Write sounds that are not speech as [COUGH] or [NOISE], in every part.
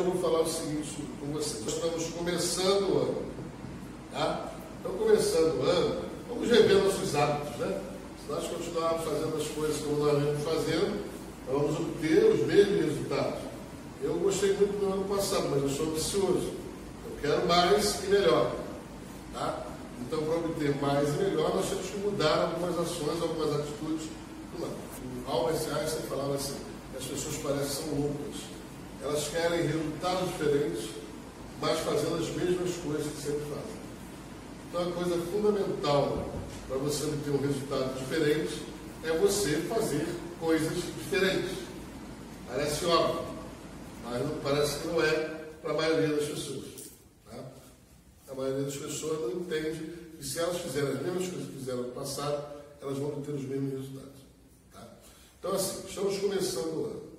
eu vou falar o seguinte com vocês. Nós estamos começando o ano. Tá? Então, começando o ano, vamos rever nossos hábitos, né? Se nós continuarmos fazendo as coisas como nós vimos fazendo, vamos obter os mesmos resultados. Eu gostei muito do ano passado, mas eu sou ambicioso. Eu quero mais e melhor. Tá? Então, para obter mais e melhor, nós temos que mudar algumas ações, algumas atitudes. O Albert Einstein falava assim, as pessoas parecem são loucas. Elas querem resultados diferentes, mas fazendo as mesmas coisas que sempre fazem. Então, a coisa fundamental para você obter um resultado diferente é você fazer coisas diferentes. Parece óbvio, mas não, parece que não é para a maioria das pessoas. Tá? A maioria das pessoas não entende que se elas fizerem as mesmas coisas que fizeram no passado, elas vão ter os mesmos resultados. Tá? Então, assim, estamos começando o ano.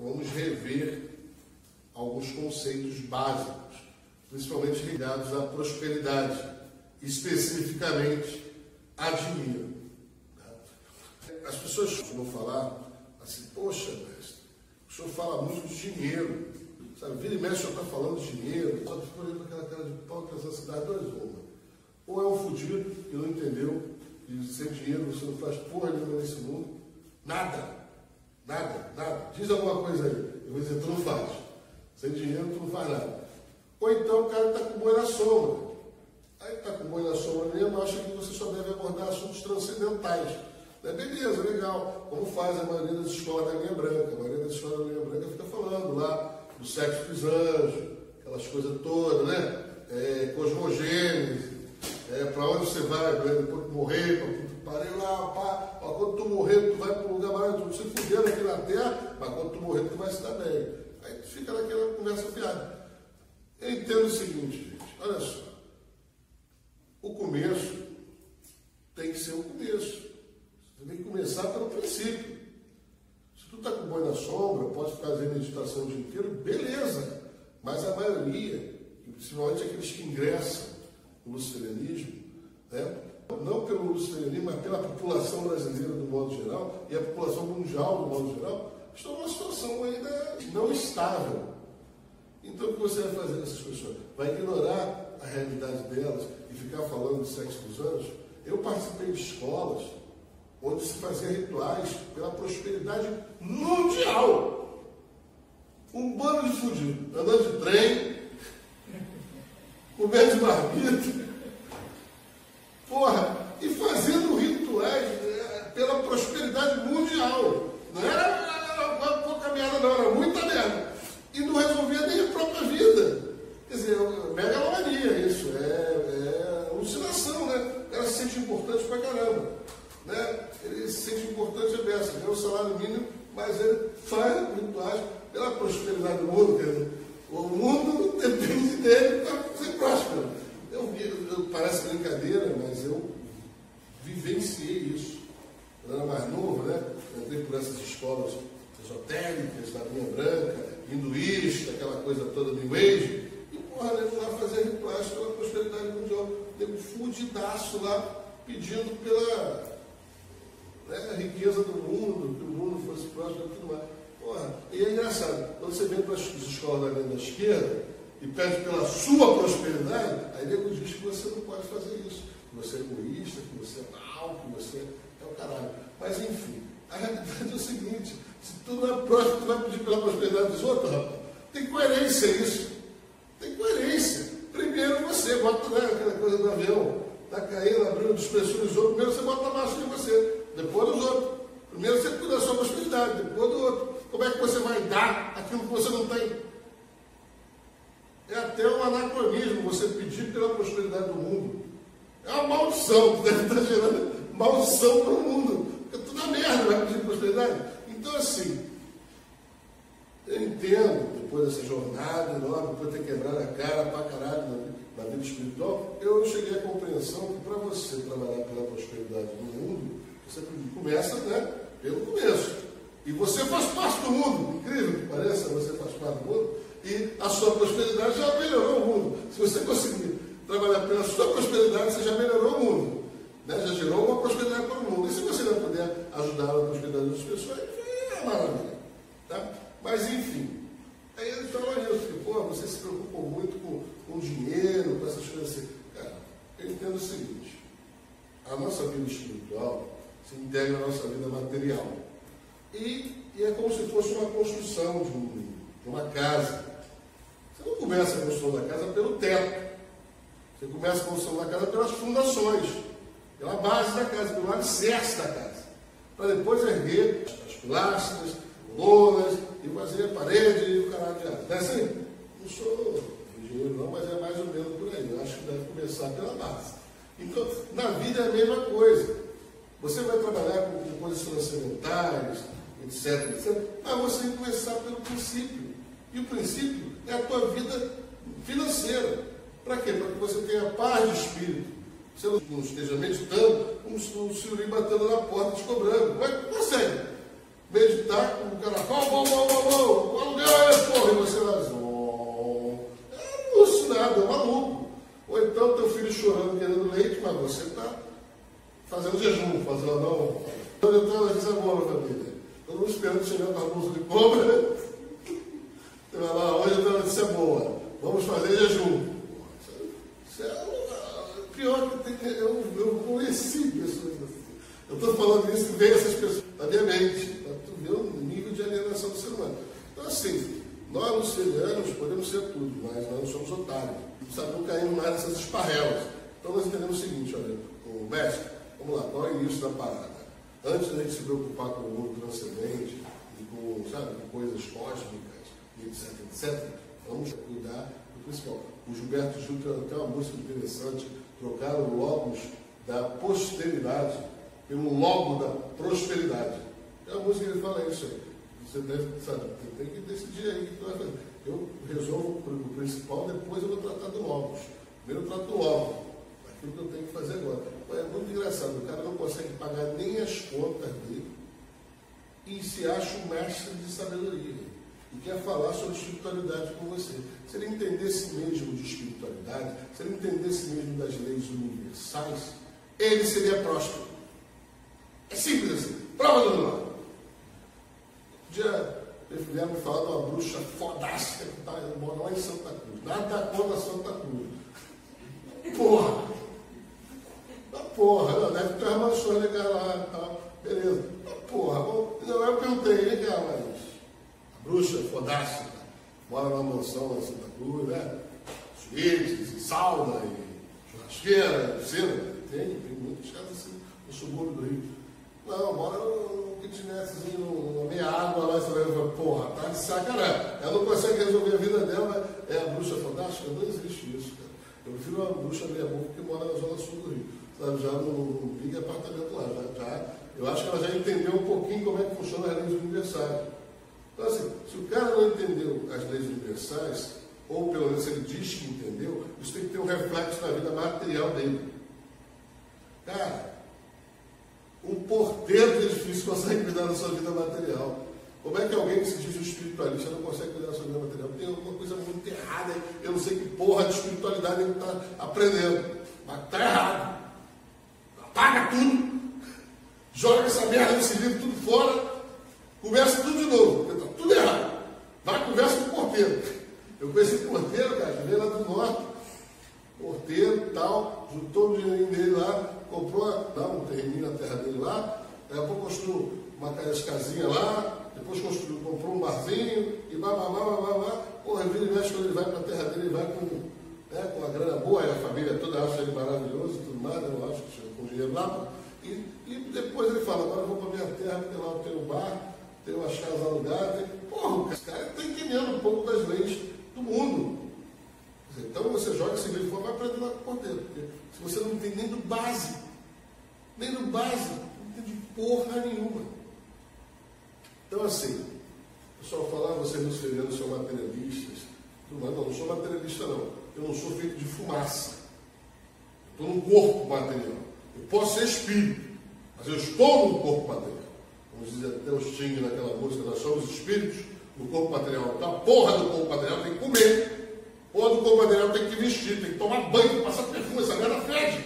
Então, vamos rever alguns conceitos básicos, principalmente ligados à prosperidade, especificamente a dinheiro. Tá? As pessoas vão falar assim, poxa, mestre, o senhor fala muito de dinheiro. Sabe, vira e mexe, o senhor está falando de dinheiro, só ficou olhando aquela cara de pau que essa cidade dois uma. Ou é um fudido que não entendeu, e sem dinheiro você não faz porra nenhuma nesse mundo. Nada. Nada, nada. Diz alguma coisa aí. Eu vou dizer, tu não faz. Sem dinheiro tu não faz nada. Ou então o cara está com boi na sombra. Aí está com boi na sombra mesmo, acha que você só deve abordar assuntos transcendentais. É beleza, legal. Como faz a maioria das escolas da linha branca. A maioria das escolas da linha branca fica falando lá do sexo dos anjos, aquelas coisas todas, né? É, cosmogênese, é, para onde você vai, de morrer, parei lá, pá, ó, quando tu morrer, tu vai para um lugar mais, tu se aqui na terra, mas quando tu morrer, tu vai se dar bem. Aí tu fica naquela conversa fiada. Eu entendo o seguinte, gente, olha só. O começo tem que ser o começo. Você tem que começar pelo princípio. Se tu está com boi na sombra, pode fazer meditação o dia inteiro, beleza. Mas a maioria, principalmente aqueles que ingressam no né, mas pela população brasileira do modo geral e a população mundial do modo geral, estão numa situação ainda não estável. Então o que você vai fazer com essas pessoas? Vai ignorar a realidade delas e ficar falando de sexo dos anjos? Eu participei de escolas onde se fazia rituais pela prosperidade mundial. Um bando de fudido, andando de trem, [LAUGHS] comendo de marmita, porra, e fazendo rituais é, pela prosperidade mundial. Não era, uma pouca merda, não, era muita merda. E não resolvia nem a própria vida. Quer dizer, é megalomania isso, é, é alucinação, né? Ela se sente importante pra caramba. Né? Ele se sente importante é dessa, ganha o salário mínimo, mas ele faz rituais pela prosperidade do mundo. Quer dizer, o mundo [LAUGHS] depende dele para ser próspero. Eu eu, parece brincadeira, mas eu vivenciei isso. Eu era mais novo, né? Entrei por essas escolas esotéricas, da linha branca, hinduísta, aquela coisa toda do Age. E, porra, nego lá fazer rituais pela prosperidade mundial. Nego fudidaço lá, pedindo pela né, riqueza do mundo, que o mundo fosse próspero e tudo mais. Porra, e é engraçado, quando você vem para as escolas da linha da esquerda e pede pela sua prosperidade, aí nego diz que você não pode fazer isso, que você é egoísta, que você é mal, que você é o caralho. Mas enfim, a realidade é o seguinte, se tu não é próspero, tu vai pedir pela prosperidade dos outros, rapaz. Tem coerência isso. Tem coerência. Primeiro você, bota né, aquela coisa do avião, está caindo, abrindo, despressurizou, primeiro você bota a marcha em você, depois dos outros. Primeiro você cuida da sua prosperidade, depois do outro. Como é que você vai dar aquilo que você não tem? É até um anacronismo você pedir pela prosperidade do mundo. É uma maldição que deve estar gerando maldição para o mundo. Porque tudo é merda, vai pedir prosperidade. Então, assim, eu entendo, depois dessa jornada enorme, depois de ter quebrado a cara pra caralho na, vida espiritual, eu cheguei à compreensão que para você trabalhar pela prosperidade do mundo, você começa né, pelo começo. E você faz parte do mundo, incrível que pareça, você faz parte do mundo, e a sua prosperidade já melhorou o mundo. Se você conseguir trabalhar pela sua prosperidade, você já melhorou o mundo. Né? Já gerou uma prosperidade para o mundo. E se você não puder ajudar a prosperidade das pessoas, é maravilha. Tá? Mas enfim, aí ele falou isso. com dinheiro, com essas coisas assim. Cara, eu entendo o seguinte, a nossa vida espiritual se integra à nossa vida material. E, e é como se fosse uma construção de, um, de uma casa. Você não começa a construção da casa pelo teto. Você começa a construção da casa pelas fundações, pela base da casa, pelo alicerce da casa. Para depois erguer as pilastras, lonas, e fazer a parede e o caralho de asa. Não é assim? Não sou engenheiro não, mas é mais ou menos por aí. Eu acho que deve começar pela base. Então, na vida é a mesma coisa. Você vai trabalhar com, com coisas transcendentais, etc, etc, mas você que começar pelo princípio. E o princípio é a tua vida financeira. Para quê? Para que você tenha paz de espírito. Você não esteja meditando como se o senhorio batendo na porta te cobrando. Mas consegue meditar com o cara, pau, pau, pau, pau, pau, aluguel é, porra, e você lá, é alucinado, é maluco. Ou então teu filho chorando, querendo leite, mas você está fazendo jejum, fazendo não. Estou na boa família. Todo mundo esperando chegar com a bolsa de compra. Você vai lá, hoje eu tenho notícia boa. Vamos fazer jejum. Isso é pior que tem, eu, eu conheci pessoas assim. Eu estou falando isso e veio essas pessoas na minha mente, para tu ver o nível de alienação do ser humano. Então, assim, nós lucilianos podemos ser tudo, mas nós não somos otários. Sabe, não caímos mais nessas esparrelas. Então, nós entendemos o seguinte: olha, o mestre, vamos lá, qual é o início da parada? Antes da gente se preocupar com o mundo transcendente e com, sabe, coisas cósmicas, etc, etc, vamos cuidar do principal. O Gilberto Gil tem até uma música interessante, trocaram logos da posteridade pelo logo da prosperidade. É a música ele fala isso aí. Você deve, sabe, tem que decidir aí o que tu vai fazer. Eu resolvo o principal, depois eu vou tratar do logos. Primeiro eu trato do logo, aquilo que eu tenho que fazer agora. É muito engraçado, o cara não consegue pagar nem as contas dele e se acha um mestre de sabedoria e quer falar sobre espiritualidade com você. Se ele entendesse mesmo de espiritualidade, se ele entendesse mesmo das leis universais, ele seria próspero. É simples assim. Prova do lado. Um dia vieram me falar de uma bruxa fodástica que tá, mora lá em Santa Cruz. Nada contra Santa Cruz. Porra! Porra, deve ter uma pessoa legal lá e tal. Beleza. Porra, bom, eu perguntei, legal, mas a bruxa fodástica mora numa mansão lá em Santa Cruz, né? Suítes, sauna, e churrasqueira, piscina. Tem, tem muitas casas assim no subúrbio do Rio. Não, mora num kitnetzinho, numa meia água lá, você vai porra, tá de sacanagem. Ela não consegue resolver a vida dela, é a bruxa fantástica, não existe isso, cara. Eu prefiro uma bruxa meia boca que mora na zona sul do Rio. Sabe, já no, big apartamento lá. Já, já, eu acho que ela já entendeu um pouquinho como é que funciona as leis universais. Então, assim, se o cara não entendeu as leis universais, ou pelo menos ele diz que entendeu, isso tem que ter um reflexo na vida material dele. Cara, porteiro de edifício consegue cuidar da sua vida material. Como é que alguém que se diz um espiritualista não consegue cuidar da sua vida material? Tem alguma coisa muito errada aí. Eu não sei que porra de espiritualidade ele está aprendendo. Mas está errado. Apaga tudo. Joga essa merda desse livro tudo fora. Começa tudo de novo. Está tudo errado. Vai conversa com o porteiro. Eu conheci o porteiro, cara, que veio lá do norte. Porteiro e tal. Juntou o dinheirinho dele lá comprou lá um terreno na terra dele lá, daqui a pouco construiu uma casinha lá, depois construiu, comprou um barzinho e blá, blá. Porra, vira e mexe quando ele vai para a terra dele, ele vai com, né, com a grana boa, a família toda acha ele maravilhoso e tudo mais, eu acho que chega com dinheiro lá. E, e depois ele fala, agora eu vou para minha terra, porque lá eu tenho um bar, tenho umas casas alugadas. Porra, esse cara está entendendo um pouco das leis do mundo. Então você joga esse livro fora, vai aprender lá com o porteiro. Porque se você não tem nem do base, nem do base, não tem de porra nenhuma. Então assim, o pessoal fala, vocês nos ferianos são materialistas. Não, não, não sou materialista não. Eu não sou feito de fumaça. Eu estou num corpo material. Eu posso ser espírito, mas eu estou num corpo material. Vamos dizer até o Sting naquela música, nós somos espíritos no corpo material. Então a porra do corpo material tem que comer. Corpo material tem que vestir, tem que tomar banho, tem que passar perfume, essa merda fede.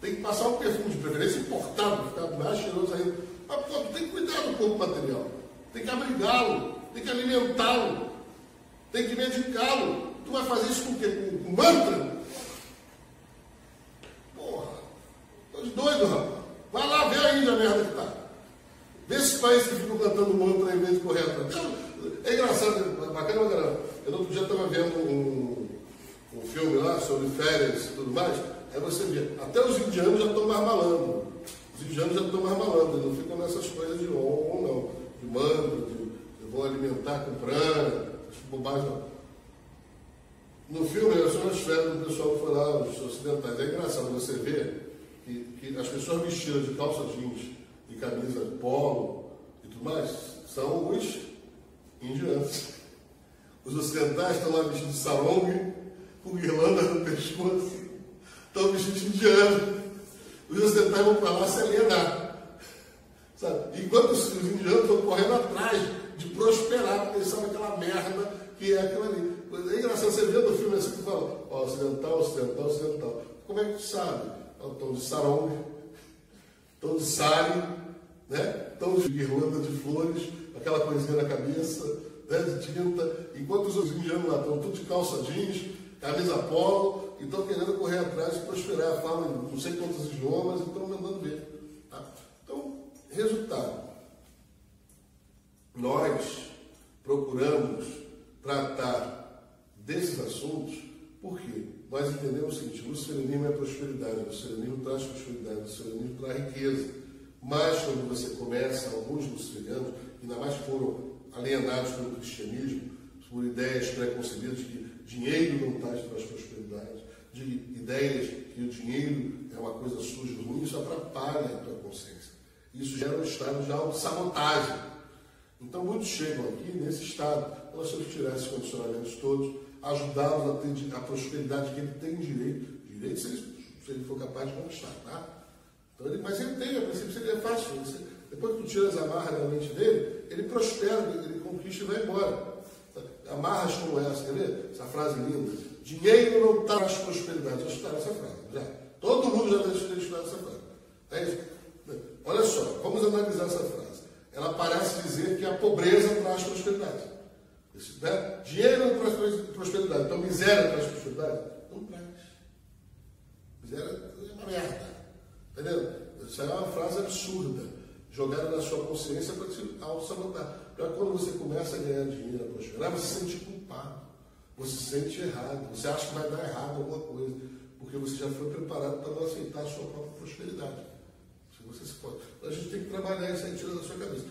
Tem que passar um perfume, de preferência importado, ficar mais cheiroso ainda. Mas, pô, tem que cuidar do corpo material. Tem que abrigá-lo, tem que alimentá-lo, tem que medicá-lo. tu vai fazer isso com o quê? Com, com mantra? Porra, tô de doido, rapaz. Vai lá ver a Índia a merda que tá. Vê esses países que ficam cantando mantra em vez atrás. É engraçado, é bacana, bacana. Eu outro dia estava vendo um, um filme lá sobre férias e tudo mais. Aí você vê, até os indianos já estão mais. Os indianos já estão mais malandros, não ficam nessas coisas de on não, de mantra, de, de vou alimentar com prana, bobagem. No filme, é só as férias do pessoal que foi lá, os ocidentais. É engraçado você ver que, que as pessoas vestidas de calça jeans e camisa polo e tudo mais são os indianos. Os ocidentais estão lá vestidos de sarong, com guirlanda no pescoço, estão vestidos de indiano. Os ocidentais vão para lá alienar. Sabe? Enquanto os, os indianos estão correndo atrás de prosperar, porque eles sabem aquela merda que é aquilo ali. É engraçado, você vê no filme assim que fala, ó, ocidental, ocidental, ocidental. Como é que tu sabe? Estão de sarong, estão de sari, né? estão de guirlanda de flores, aquela coisinha na cabeça, né? de tinta, enquanto os indianos lá estão tudo de calça jeans, camisa polo, e estão querendo correr atrás e prosperar, falam não sei quantos idiomas e estão mandando ver. Tá? Então, resultado. Nós procuramos tratar desses assuntos porque nós entendemos o seguinte, o luciferianismo é prosperidade, o luciferianismo traz prosperidade, o luciferianismo traz riqueza. Mas quando você começa, alguns luciferianos, ainda mais foram alienados pelo cristianismo, por ideias preconcebidas de que dinheiro não traz, traz prosperidade, de ideias que o dinheiro é uma coisa suja e ruim, isso atrapalha a tua consciência. Isso gera um estado de autossabotagem. Então muitos chegam aqui nesse estado. Nós temos que tirar esses condicionamentos todos, ajudá-los a ter a prosperidade que ele tem direito. Direito se ele, se ele for capaz de conquistar, tá? Então, ele, mas ele tem, a princípio seria fácil. Depois que tu tira as amarras da mente dele, ele prospera, ele, conquista e vai embora. Amarras como essa, quer ver? Essa frase linda. Dinheiro não traz prosperidade. Já estudaram essa frase, já. Todo mundo já deve ter estudado essa frase. É isso. Olha só, vamos analisar essa frase. Ela parece dizer que a pobreza traz prosperidade. Né? Dinheiro não traz prosperidade. Então miséria traz prosperidade? Não traz. Miséria é uma merda. Entendeu? Isso é uma frase absurda, jogada na sua consciência para te auto-sabotar. Para quando você começa a ganhar dinheiro, a prosperar, você se sente culpado. Você se sente errado. Você acha que vai dar errado alguma coisa. Porque você já foi preparado para não aceitar a sua própria prosperidade. Se você se pode. Então, a gente tem que trabalhar isso aí, da sua cabeça.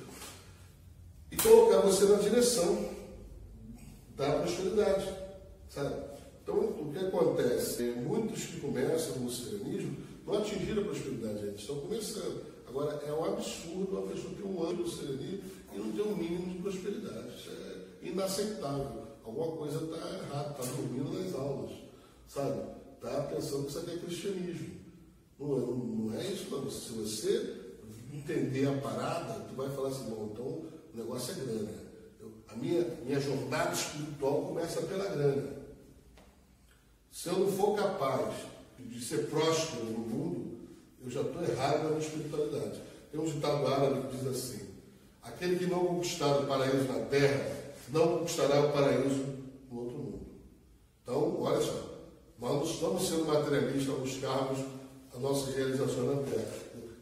E colocar você na direção da prosperidade. Sabe? Então, o que acontece? Muitos que começam no cristianismo não atingiram a prosperidade, eles estão começando. Agora, é um absurdo uma pessoa ter um ano no cristianismo e não ter um mínimo de prosperidade. Isso é inaceitável. Alguma coisa está errada, está dormindo nas aulas, sabe? Está pensando que isso aqui é cristianismo. Não, é, não é isso, não. Se você entender a parada, tu vai falar assim, bom, então o negócio é grana. Eu, a minha, minha jornada espiritual começa pela grana. Se eu não for capaz de ser próspero no mundo, eu já estou errado na minha espiritualidade. Tem um ditado árabe que diz assim: aquele que não conquistar o paraíso na terra, não conquistará o paraíso no outro mundo. Então, olha só, nós não estamos sendo materialistas ao buscarmos a nossa realização na terra.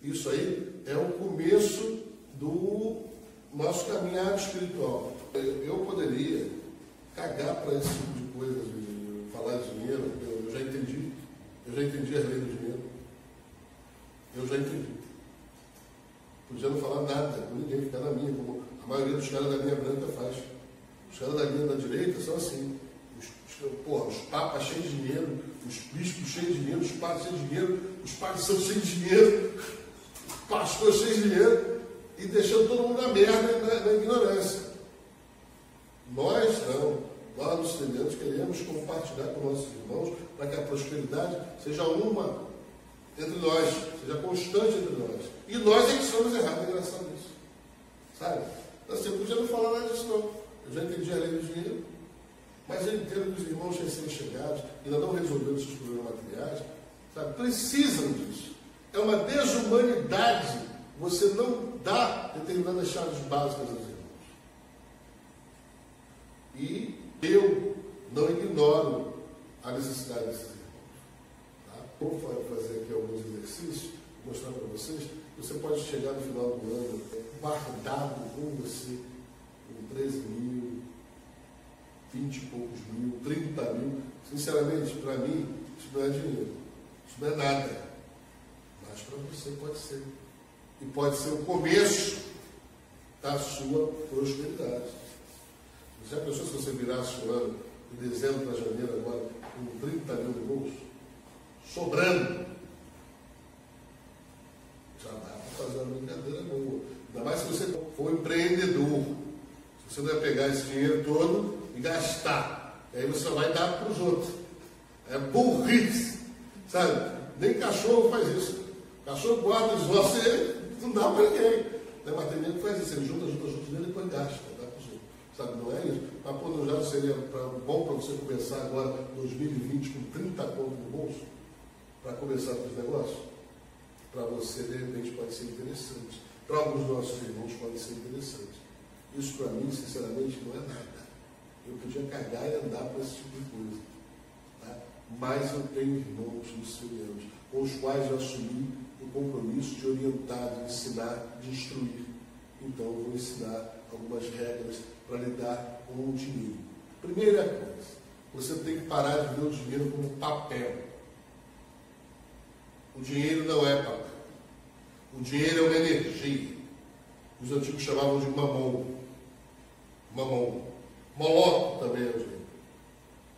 Isso aí é o começo do nosso caminhar espiritual. Eu poderia cagar para esse tipo de coisa, falar de dinheiro, eu já entendi, eu já entendi a lei do dinheiro. Eu já entendi. Podia não falar nada com ninguém, ficar na minha, como a maioria dos caras da linha branca faz. Os caras da linha da direita são assim. Os, os, porra, os papas cheios de dinheiro, os bispos cheios de dinheiro, os padres cheios de dinheiro, os padres são cheios de dinheiro, pastores cheios de dinheiro, e deixando todo mundo na merda e na, na ignorância. Nós não. Nós, estudantes, queremos compartilhar com nossos irmãos para que a prosperidade seja uma entre nós, seja constante entre nós. E nós é que somos errados em relação a isso. Sabe? Assim, eu podia não falar nada disso, não. Eu já entendi a lei do dinheiro, mas eu entendo que os irmãos recém-chegados ainda não resolveram seus problemas materiais, sabe? precisam disso. É uma desumanidade você não dar determinadas chaves básicas aos irmãos. E eu não ignoro a necessidade desses irmãos. Tá? Vou fazer aqui alguns exercícios, mostrar para vocês. Você pode chegar no final do ano guardado com você com 13 mil, 20 e poucos mil, 30 mil. Sinceramente, para mim, isso não é dinheiro. Isso não é nada. Mas para você pode ser. E pode ser o começo da sua prosperidade. Já pensou se você virasse o ano de dezembro para janeiro agora com 30 mil bolso? Sobrando. Já dá para fazer uma brincadeira boa. Ainda mais se você for empreendedor. Você vai pegar esse dinheiro todo e gastar. E aí você vai dar para os outros. É burrice. Sabe? Nem cachorro faz isso. Cachorro guarda e não dá para ninguém. Tem Mas que faz isso. Ele junta, junta, junta e depois gasta. Dá para os outros. Sabe? Não é isso. Mas quando já seria pra, bom para você começar agora 2020 com 30 pontos no bolso para começar com os negócios? Para você, de repente, pode ser interessante. Para alguns nossos irmãos pode ser interessante. Isso para mim, sinceramente, não é nada. Eu podia cagar e andar para esse tipo de coisa. Tá? Mas eu tenho irmãos missionários com os quais eu assumi o compromisso de orientar, de ensinar, de instruir. Então eu vou ensinar algumas regras para lidar com o dinheiro. Primeira coisa, você tem que parar de ver o dinheiro como papel. O dinheiro não é papel. O dinheiro é uma energia. Os antigos chamavam de mamão. Mamão. Moloco também é o dinheiro.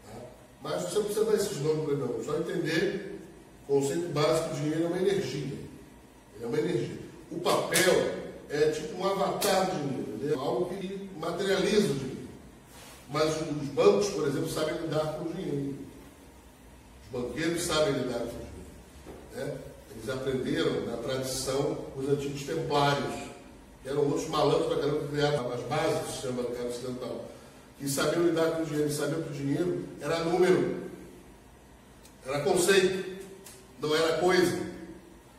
Tá? Mas você não precisa dar esses nomes para ele, não. Só entender o conceito básico: o dinheiro é uma energia. Ele é uma energia. O papel é tipo um avatar do dinheiro. é algo que materializa o dinheiro. Mas os bancos, por exemplo, sabem lidar com o dinheiro. Os banqueiros sabem lidar com o dinheiro. Né? Eles aprenderam na tradição os antigos templários, que eram outros malandros para caramba que criaram as bases do sistema bancário ocidental, que sabiam lidar com o dinheiro, sabiam que o dinheiro era número, era conceito, não era coisa.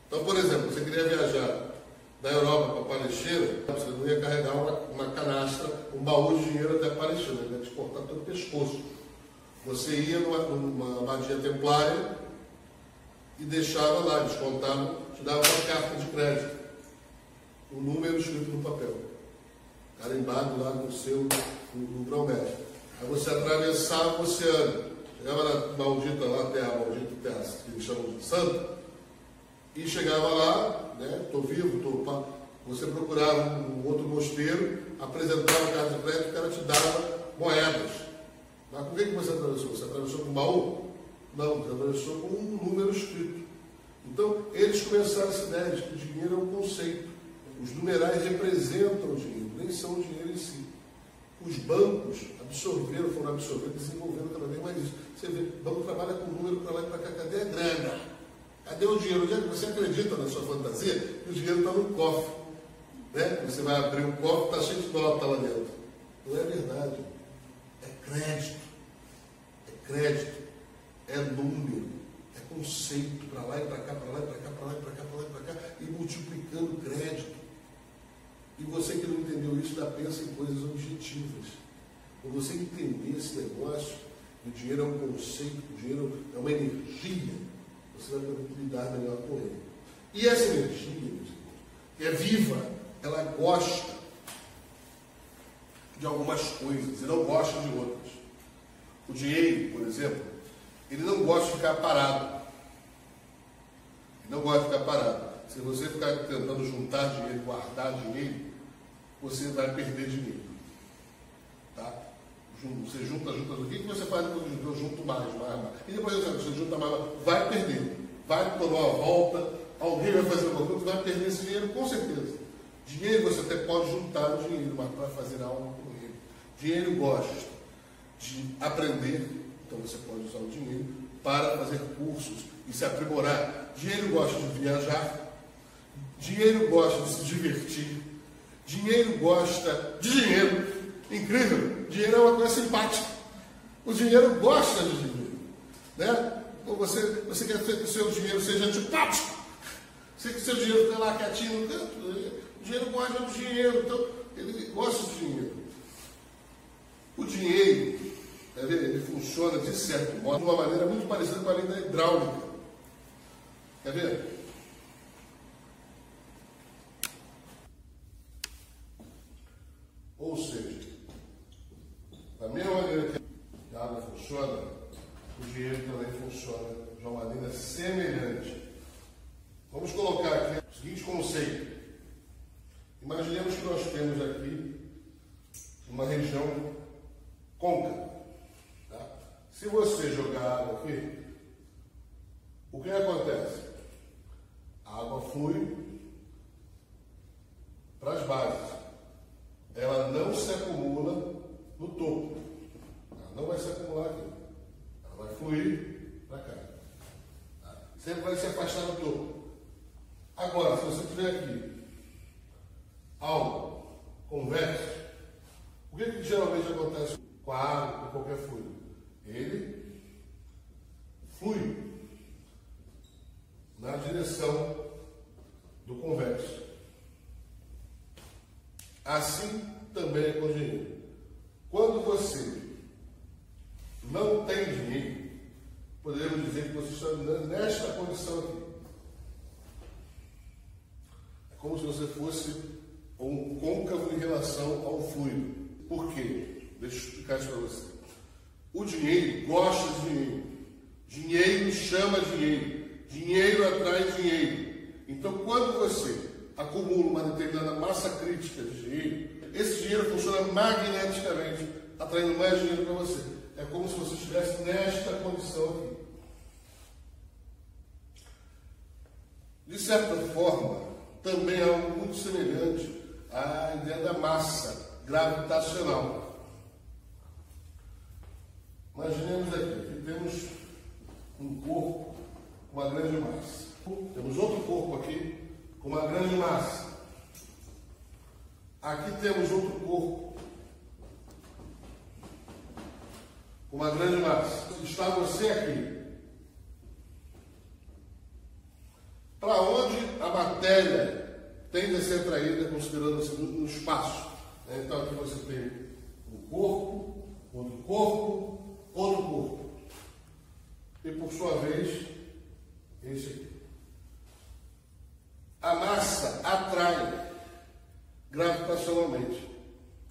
Então, por exemplo, você queria viajar da Europa para Palestina, você não ia carregar uma, uma canastra, um baú de dinheiro até Palestina, ele ia te cortar pelo pescoço. Você ia numa, numa abadia templária, e deixava lá, descontava, te dava uma carta de crédito, um número escrito no papel, carimbado lá no seu, no, no grão-mestre. Aí você atravessava o oceano, chegava na maldita lá, terra maldita, terra que eles chamam de santo, e chegava lá, né, estou vivo, estou você procurava um outro mosteiro, apresentava a carta de crédito, o cara te dava moedas. Mas com o que você atravessou? Você atravessou com baú? Não, atravessou com um número escrito. Então, eles começaram essa ideia de que o dinheiro é um conceito. Os numerais representam o dinheiro, nem são o dinheiro em si. Os bancos absorveram, foram absorvendo, desenvolvendo cada vez mais isso. Você vê, o banco trabalha com número para lá e para cá. Cadê a grana? Cadê o dinheiro? É você acredita na sua fantasia que o dinheiro está no cofre? Né? Você vai abrir um cofre, está cheio de nota lá dentro. Não é verdade. É crédito. É crédito é número, é conceito, para lá e para cá, para lá e para cá, para lá e para cá, para lá e para cá, e multiplicando crédito. E você que não entendeu isso, ainda pensa em coisas objetivas. Quando você entender esse negócio, o dinheiro é um conceito, o dinheiro é uma energia, você vai poder lidar melhor com ele. E essa energia, é viva, ela gosta de algumas coisas e não gosta de outras. O dinheiro, por exemplo, ele não gosta de ficar parado. Ele não gosta de ficar parado. Se você ficar tentando juntar dinheiro, guardar dinheiro, você vai perder dinheiro. Tá? Você junta, junta, o que você faz quando eu junto mais, mais, mais? E depois você junta mais, vai perder. Vai por uma volta, alguém vai fazer uma coisa, vai perder esse dinheiro com certeza. Dinheiro você até pode juntar o dinheiro, mas para fazer algo com ele. Dinheiro gosta de aprender então você pode usar o dinheiro para fazer cursos e se aprimorar. Dinheiro gosta de viajar, dinheiro gosta de se divertir, dinheiro gosta de dinheiro. Incrível, dinheiro é uma coisa simpática. O dinheiro gosta de dinheiro. Né? Você, você quer que o seu dinheiro seja antipático. Você quer que o seu dinheiro fique lá quietinho no canto. O dinheiro gosta de dinheiro, então ele gosta de dinheiro. O dinheiro, ele funciona funciona, de certo modo, de uma maneira muito parecida com a lei da hidráulica. Quer ver? Ou seja, da mesma maneira que a água funciona, o dinheiro também funciona de uma maneira semelhante. Vamos colocar aqui o seguinte conceito. Imaginemos que nós temos aqui uma região côncava. Tá? Se você jogar água aqui, o que acontece? A água flui para as bases. Ela não se acumula no topo. Ela não vai se acumular aqui. Ela vai fluir para cá. Tá? Sempre vai se afastar do topo. Agora, se você tiver aqui algo convexo, o que, que geralmente acontece com a água, com qualquer fluido? Ele flui na direção do convexo. Assim também é com o dinheiro. Quando você não tem dinheiro, podemos dizer que você está nesta condição aqui. É como se você fosse um côncavo em relação ao fluido. Por quê? Deixa eu explicar isso para você. O dinheiro gosta de dinheiro. Dinheiro chama dinheiro. Dinheiro atrai dinheiro. Então, quando você acumula uma determinada massa crítica de dinheiro, esse dinheiro funciona magneticamente, atraindo mais dinheiro para você. É como se você estivesse nesta condição aqui. De certa forma, também é algo muito semelhante à ideia da massa gravitacional. Imaginemos aqui que temos um corpo com uma grande massa. Temos outro corpo aqui com uma grande massa. Aqui temos outro corpo com uma grande massa. Está você aqui. Para onde a matéria tende a ser atraída, considerando-se no espaço? Né? Então aqui você tem um corpo, outro corpo, outro corpo. E por sua vez, esse aqui. A massa atrai gravitacionalmente.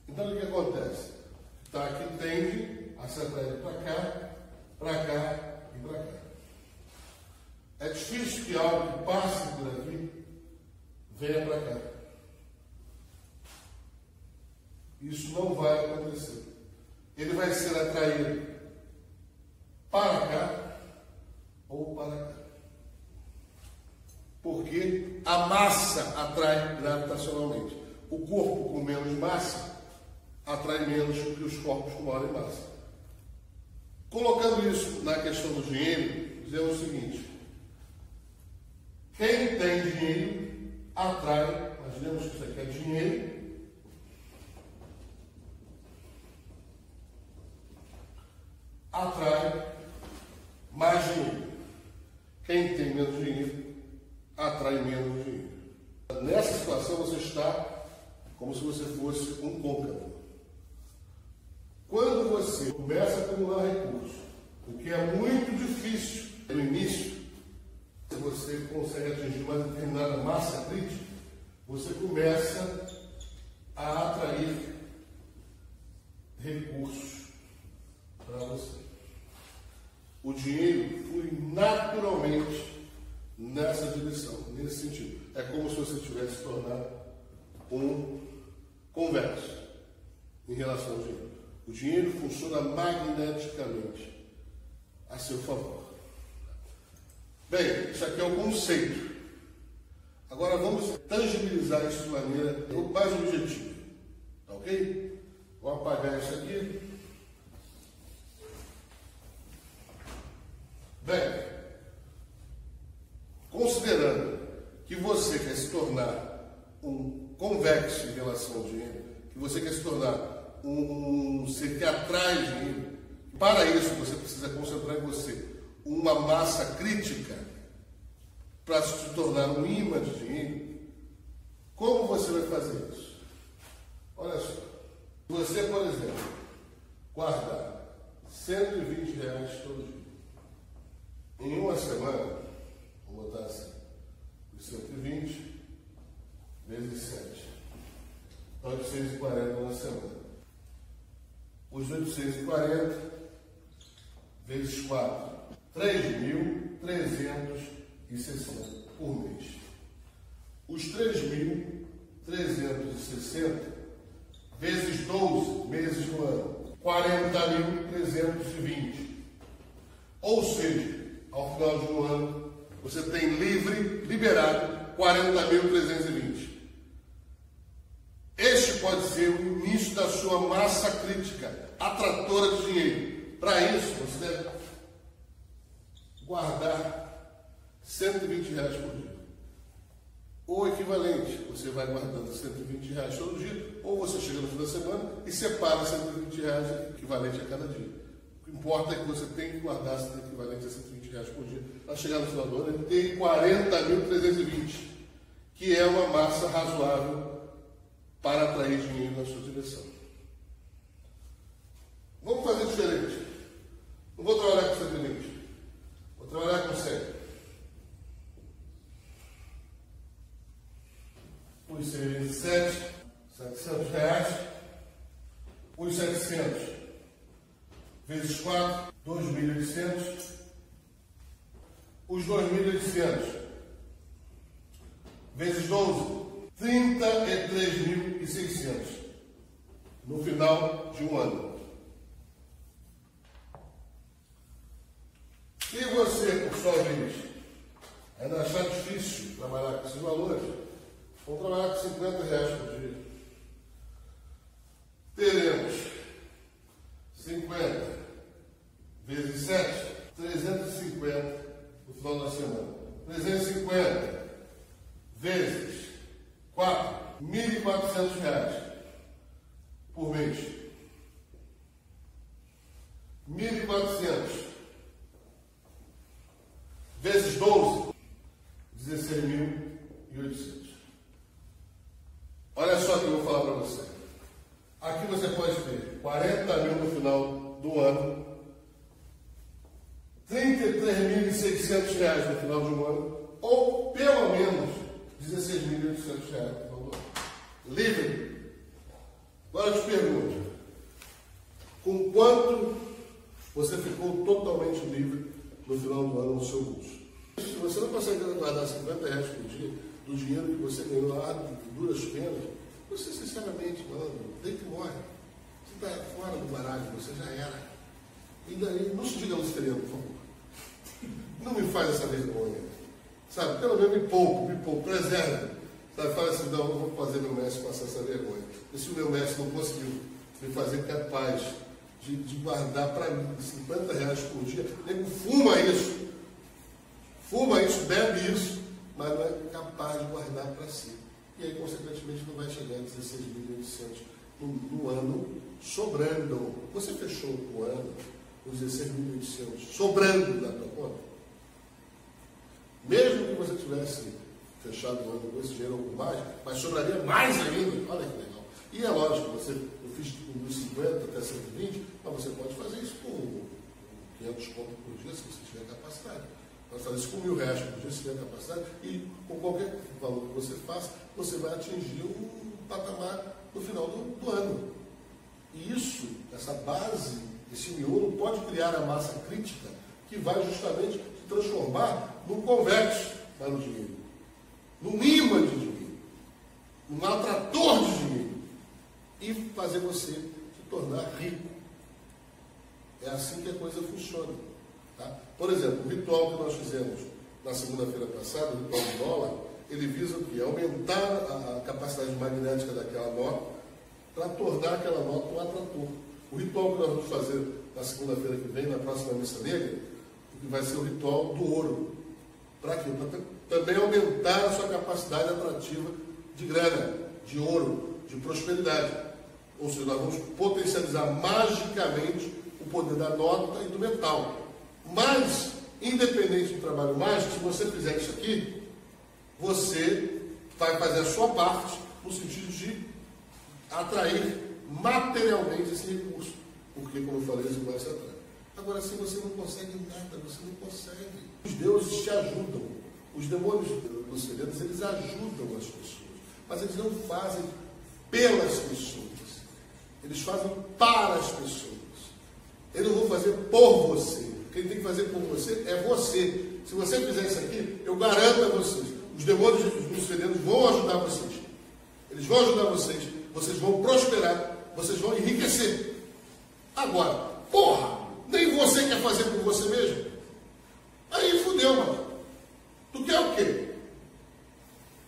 Então o que acontece? Está aqui tende a se atrair para cá, para cá e para cá. É difícil que algo que passe por aqui venha para cá. Isso não vai acontecer. Ele vai ser atraído para cá ou para cá. Porque a massa atrai gravitacionalmente. O corpo com menos massa atrai menos que os corpos com maior massa. Colocando isso na questão do dinheiro, dizemos o seguinte: quem tem dinheiro atrai, imaginemos que isso aqui é dinheiro, atrai mais dinheiro. Quem tem menos dinheiro atrai menos dinheiro. Nessa situação você está como se você fosse um côncavo. Quando você começa a acumular recursos, o que é muito difícil no início, se você consegue atingir uma determinada massa crítica, você começa a atrair recursos para você. O dinheiro flui naturalmente nessa direção, nesse sentido. É como se você tivesse se tornado um converso em relação ao dinheiro. Funciona magneticamente a seu favor. Bem, isso aqui é o conceito. Agora vamos tangibilizar isso de maneira mais objetiva. Tá ok? Vou apagar isso aqui. Bem, considerando que você quer se tornar um convexo em relação ao dinheiro, que você quer se tornar um, um ser que atrai dinheiro, para isso você precisa concentrar em você massa crítica para se tornar um imã de dinheiro. Como você vai fazer isso? Olha só. Você, por exemplo, guardar 120 reais todo dia. Em uma semana, vou botar assim, os 120 vezes 7. 840 na semana. Os 840 vezes 4. 3.360 por mês. Os 3.360 vezes 12 meses do ano. 40.320. Ou seja, ao final um ano, você tem livre, liberado, 40.320. Este pode ser o início da sua massa crítica, atratora de dinheiro. Para isso, você deve guardar 120 reais por dia. Ou equivalente, você vai guardando 120 reais todo dia, ou você chega no fim da semana e separa 120 reais equivalente a cada dia. O que importa é que você tem que guardar equivalente a 120 reais por dia para chegar no final do ano e ter 40.320, que é uma massa razoável para atrair dinheiro na sua direção. Vamos fazer diferente. Não vou trabalhar com 120. Trabalhar com 100. Os 7, 700 reais. Os 700 vezes 4, 2.800. Os 2.800 vezes 12, 33.600 no final de um ano. 150 reais por dia. 33.600 reais no final de um ano, ou pelo menos 16.800 reais no final do. Livre. Agora eu te pergunto, com quanto você ficou totalmente livre no final do ano no seu bolso? Se você não consegue guardar 50 reais por dia do dinheiro que você ganhou lá de duras penas, você sinceramente, mano, tem que morre. Você está fora do baralho, você já era. E daí, não se diga luciferiano, por favor. Não me faz essa vergonha. Sabe, pelo menos me poupe, me poupe, preserve. Sabe, fala assim, não, eu vou fazer meu mestre passar essa vergonha. E se o meu mestre não conseguiu me fazer capaz de, de guardar para mim 50 reais por dia, nego fuma isso, fuma isso, bebe isso, mas não é capaz de guardar para si. E aí, consequentemente, não vai chegar a 16.800 no, no ano sobrando. Você fechou o ano com 16.800 sobrando da tua conta? Mesmo que você tivesse fechado o ano com esse dinheiro ou mais, mas sobraria mais ainda. Olha que legal. E é lógico, você, eu fiz dos 50 até 120, mas você pode fazer isso com 500 pontos por dia se você tiver capacidade. Pode fazer isso com mil reais por dia se tiver capacidade e com qualquer valor que você faça, você vai atingir um patamar no final do, do ano. E isso, essa base, esse miolo, pode criar a massa crítica que vai justamente se transformar num converte para o dinheiro, num imã de dinheiro, num atrator de dinheiro e fazer você se tornar rico. É assim que a coisa funciona. Tá? Por exemplo, o ritual que nós fizemos na segunda-feira passada, o ritual do dólar, ele visa o quê? Aumentar a, a capacidade magnética daquela nota para tornar aquela nota um atrator. O ritual que nós vamos fazer na segunda-feira que vem, na próxima missa negra, vai ser o ritual do ouro. Para quê? Para também aumentar a sua capacidade atrativa de grana, de ouro, de prosperidade. Ou seja, nós vamos potencializar magicamente o poder da nota e do metal. Mas, independente do trabalho mágico, se você fizer isso aqui, você vai fazer a sua parte no sentido de atrair materialmente esse recurso. Porque, como eu falei, isso vai se atrai. Agora, se você não consegue nada, você não consegue. Os deuses te ajudam. Os demônios luciferianos, eles ajudam as pessoas. Mas eles não fazem pelas pessoas. Eles fazem para as pessoas. Eles não vão fazer por você. Quem tem que fazer por você é você. Se você fizer isso aqui, eu garanto a vocês, os demônios luciferianos vão ajudar vocês. Eles vão ajudar vocês. Vocês vão prosperar. Vocês vão enriquecer. Agora, porra, nem você quer fazer por você mesmo? Aí fudeu, mano. Tu quer o quê?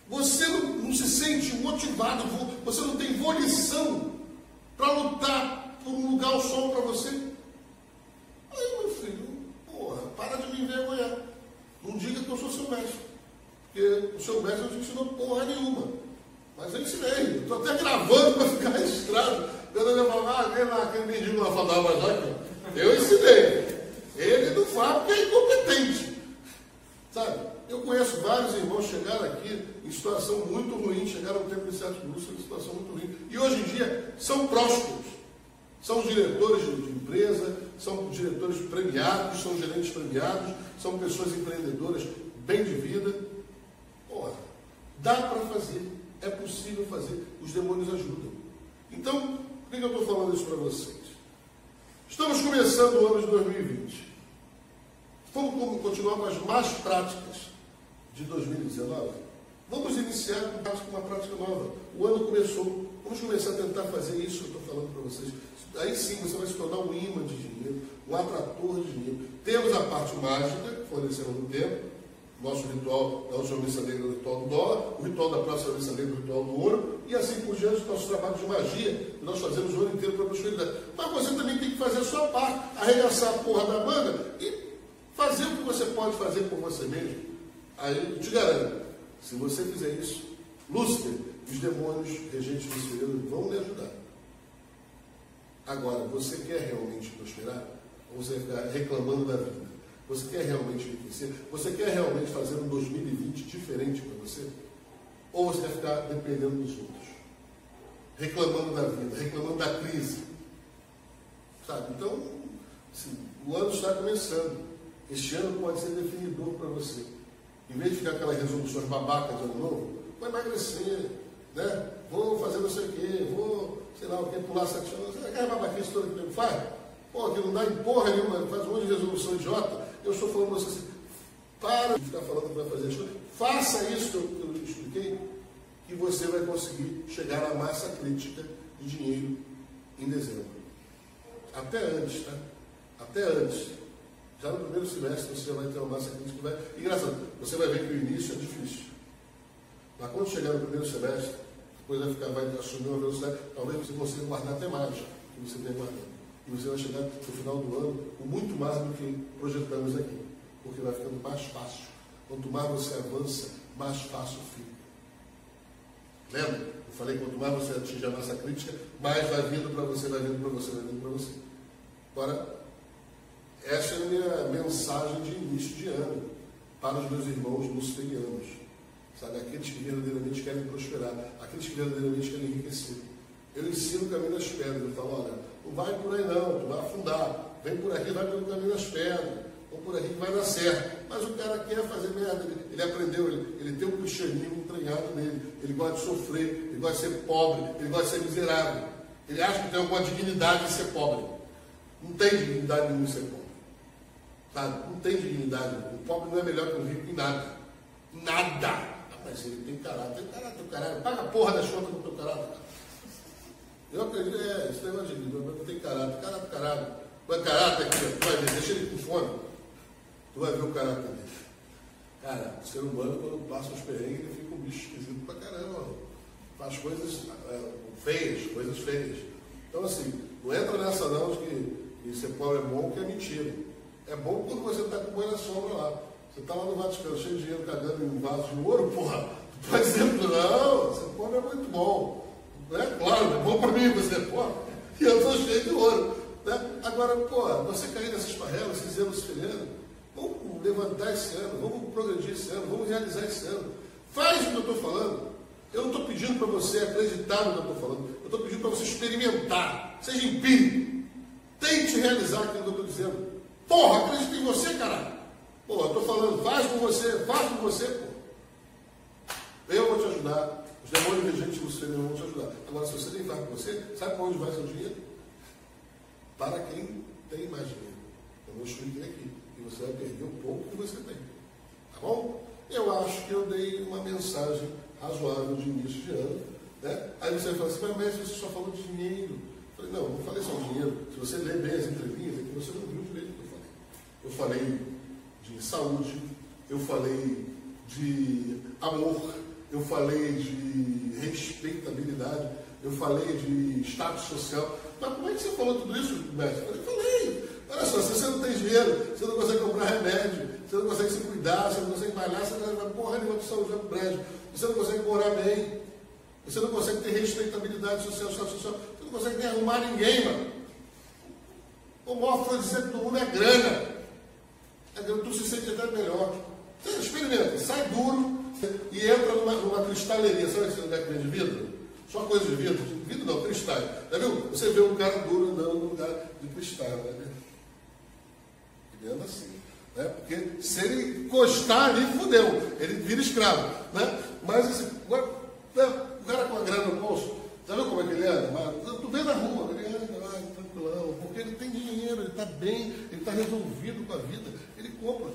Você não, não se sente motivado, você não tem volição para lutar por um lugar ao sol para você. Aí, meu filho, porra, para de me envergonhar. Não diga que eu sou seu mestre. Porque o seu mestre não te ensinou porra nenhuma. Mas eu ensinei. Estou até gravando para ficar registrado. Quando ele falar, ah, vem lá, aquele mendigo lá falar, mas olha, eu ensinei. Ele fala porque é incompetente. Sabe? Eu conheço vários irmãos chegaram aqui em situação muito ruim, chegaram ao tempo de certo curso em situação muito ruim. E hoje em dia são prósperos. São diretores de empresa, são diretores premiados, são gerentes premiados, são pessoas empreendedoras bem de vida. Porra, dá para fazer, é possível fazer, os demônios ajudam. Então, por que eu estou falando isso para vocês? Estamos começando o ano de 2020. Vamos continuar com as más práticas de 2019? Vamos iniciar com uma prática nova. O ano começou. Vamos começar a tentar fazer isso que eu estou falando para vocês. Aí sim você vai se tornar um imã de dinheiro, um atrator de dinheiro. Temos a parte mágica, fornecendo no tempo. Nosso ritual da última missa negra, o ritual do dólar, o ritual da próxima missa negra, o ritual do ouro, e assim por diante, o nosso trabalho de magia, que nós fazemos o ano inteiro para a prosperidade. Mas você também tem que fazer a sua parte, arregaçar a porra da manga e Fazer o que você pode fazer por você mesmo. Aí eu te garanto, se você fizer isso, Lúcifer, os demônios regentes luciferianos vão lhe ajudar. Agora, você quer realmente prosperar? Ou você ficar reclamando da vida? Você quer realmente enriquecer? Você quer realmente fazer um 2020 diferente para você? Ou você vai ficar dependendo dos outros? Reclamando da vida, reclamando da crise. Sabe? Então, assim, o ano está começando. Este ano pode ser definidor para você. Em vez de ficar aquelas resoluções babacas de ano novo, vou emagrecer, né? vou fazer não sei o quê, vou, sei lá, o que, pular sete anos. Aquela babaquice toda que o faz, pô, que não dá em porra nenhuma, faz um monte de resolução idiota. Eu estou falando para você assim, para de ficar falando vai fazer as coisas. Faça isso que eu, que eu expliquei, que você vai conseguir chegar à massa crítica de dinheiro em dezembro. Até antes, tá? Até antes. Já no primeiro semestre você vai ter uma massa crítica que vai. Engraçado, você vai ver que o início é difícil. Mas quando chegar no primeiro semestre, depois vai, ficar, vai assumir uma velocidade, talvez você consiga guardar até mais que você tem guardado. E você vai chegar no final do ano com muito mais do que projetamos aqui. Porque vai ficando mais fácil. Quanto mais você avança, mais fácil fica. Lembra? Eu falei, quanto mais você atinge a massa crítica, mais vai vindo para você, vai vindo para você, vai vindo para você. Agora, essa é a minha mensagem de início de ano para os meus irmãos luciferianos. Sabe, aqueles que verdadeiramente querem prosperar, aqueles que verdadeiramente querem enriquecer. Eu ensino o caminho das pedras. Eu falo, olha, não vai por aí não, tu vai afundar. Vem por aqui, vai pelo caminho das pedras. Ou por aqui que vai dar certo. Mas o cara quer fazer merda. Ele, ele aprendeu, ele, ele tem um cristianismo entranhado nele. Ele gosta de sofrer, ele gosta de ser pobre, ele gosta de ser miserável. Ele acha que tem alguma dignidade em ser pobre. Não tem dignidade nenhuma em ser pobre. Sabe? Não tem dignidade. O pobre não é melhor que o rico em nada. Nada. Mas ele tem caráter. Tem caráter, o caralho. Paga a porra das contas do teu caráter. Eu acredito, é, isso é evangelismo. Não tem caráter. Caráter, caralho. Vai caráter aqui, tu vai ver, deixa ele com fome. Tu vai ver o caráter dele. Cara, o ser humano, quando passa os perrengues, ele fica um bicho esquisito pra caramba. Faz coisas é, feias, coisas feias. Então, assim, não entra nessa não de que, ser pobre é bom, que é mentira. É bom quando você está com boi na sombra lá. Você está lá no Vaticano, cheio de dinheiro cagando em um vaso de ouro, porra. Tu pode dizer, não, você pobre é muito bom. É claro, é bom para mim, você é pobre. E eu estou cheio de ouro. Né? Agora, porra, você cair nessas parrelas, esses anos feriando, vamos levantar esse ano, vamos progredir esse ano, vamos realizar esse ano. Faz o que eu estou falando. Eu não estou pedindo para você acreditar no que eu estou falando. Eu estou pedindo para você experimentar. Seja empírico. Tente realizar aquilo que eu estou dizendo. Porra, acredito em você, caralho. Pô, eu estou falando, faz com você, faz com você, pô. Eu vou te ajudar. Os demônios regentes luciferianos vão te ajudar. Agora, se você nem faz com você, sabe para onde vai seu dinheiro? Para quem tem mais dinheiro. Eu vou expliquei aqui. E você vai perder o pouco que você tem. Tá bom? Eu acho que eu dei uma mensagem razoável de início de ano. Né? Aí você vai falar assim, mas você só falou de dinheiro. Eu falei, não, não falei só de dinheiro. Se você ler bem as entrelinhas, é que você não viu direito o que eu falei. Eu falei de saúde, eu falei de amor, eu falei de respeitabilidade, eu falei de status social. Mas como é que você falou tudo isso, mestre? Eu falei, olha só, se você não tem dinheiro, você não consegue comprar remédio, você não consegue se cuidar, você não consegue malhar, você não vai porra nenhuma para saúde no prédio, você não consegue morar bem, você não consegue ter respeitabilidade social, status social, você não consegue nem arrumar ninguém, mano. O maior afrodisíaco do mundo é grana. É grana, tu se sente até melhor. Experimenta, sai duro e entra numa, numa cristaleria. Sabe esse lugar que vende vidro? Só coisa de vidro. Vidro não, cristal. Já viu? Você vê um cara duro andando num lugar de cristal. Né? Ele anda assim. Né? Porque se ele encostar ali, fudeu. Ele vira escravo. Né? Mas agora, né? o cara com a grana no bolso, já viu como é que ele anda? Mas, tu vê na rua, ele anda lá, tranquilão, porque ele tem dinheiro, ele está bem, ele está resolvido com a vida, ele compra.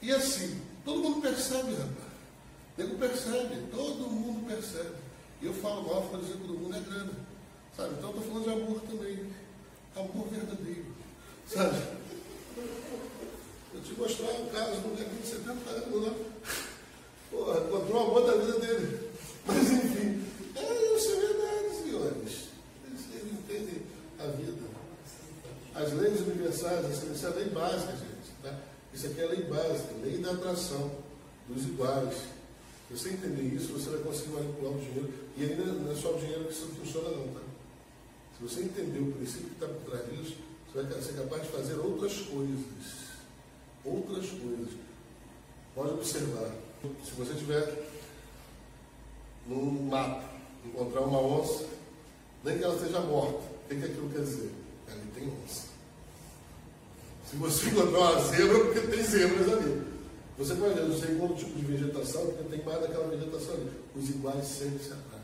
E assim, todo mundo percebe, rapaz. Ele percebe, todo mundo percebe. E eu falo mal para dizer que todo mundo é grana. Sabe? Então eu estou falando de amor também. Amor verdadeiro. Sabe? Eu te mostrar um caso de um cara de 70 anos lá. Porra, encontrou o amor da vida dele. Mas enfim, é isso é verdade, senhores. Eles entendem a vida. As leis universais, essa é a lei básica, gente. Tá? Isso aqui é a lei básica, lei da atração dos iguais. Se você entender isso, você vai conseguir manipular o dinheiro. E ainda não é só o dinheiro que isso funciona, não. Tá? Se você entender o princípio que está por trás disso, você vai ser capaz de fazer outras coisas. Outras coisas. Pode observar. Se você tiver num mato, encontrar uma onça, nem que ela esteja morta, o que, que aquilo quer dizer? Ali tem onça. Se você [LAUGHS] encontrar uma zebra, é porque tem zebras ali. Você ver, não sei qual tipo de vegetação, porque tem mais daquela vegetação ali. Os iguais sempre se atraem.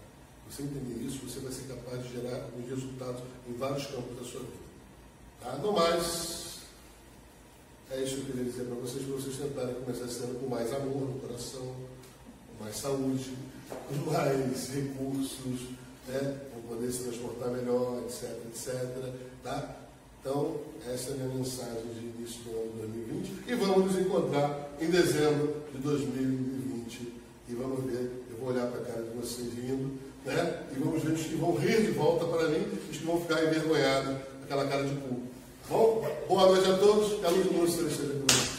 Você entender isso, você vai ser capaz de gerar resultados em vários campos da sua vida. Tá? No mais, é isso que eu queria dizer para vocês, para vocês tentarem começar ano com mais amor no coração, com mais saúde, com mais recursos, né? para poder se transportar melhor, etc, etc. Tá? Então, essa é a minha mensagem de início do ano de 2020. E vamos nos encontrar em dezembro de 2020. E vamos ver, eu vou olhar para a cara de vocês rindo, né? E vamos ver os que vão rir de volta para mim e os que vão ficar envergonhados, aquela cara de cu. Bom, boa noite a todos, que a luz do mundo esteja com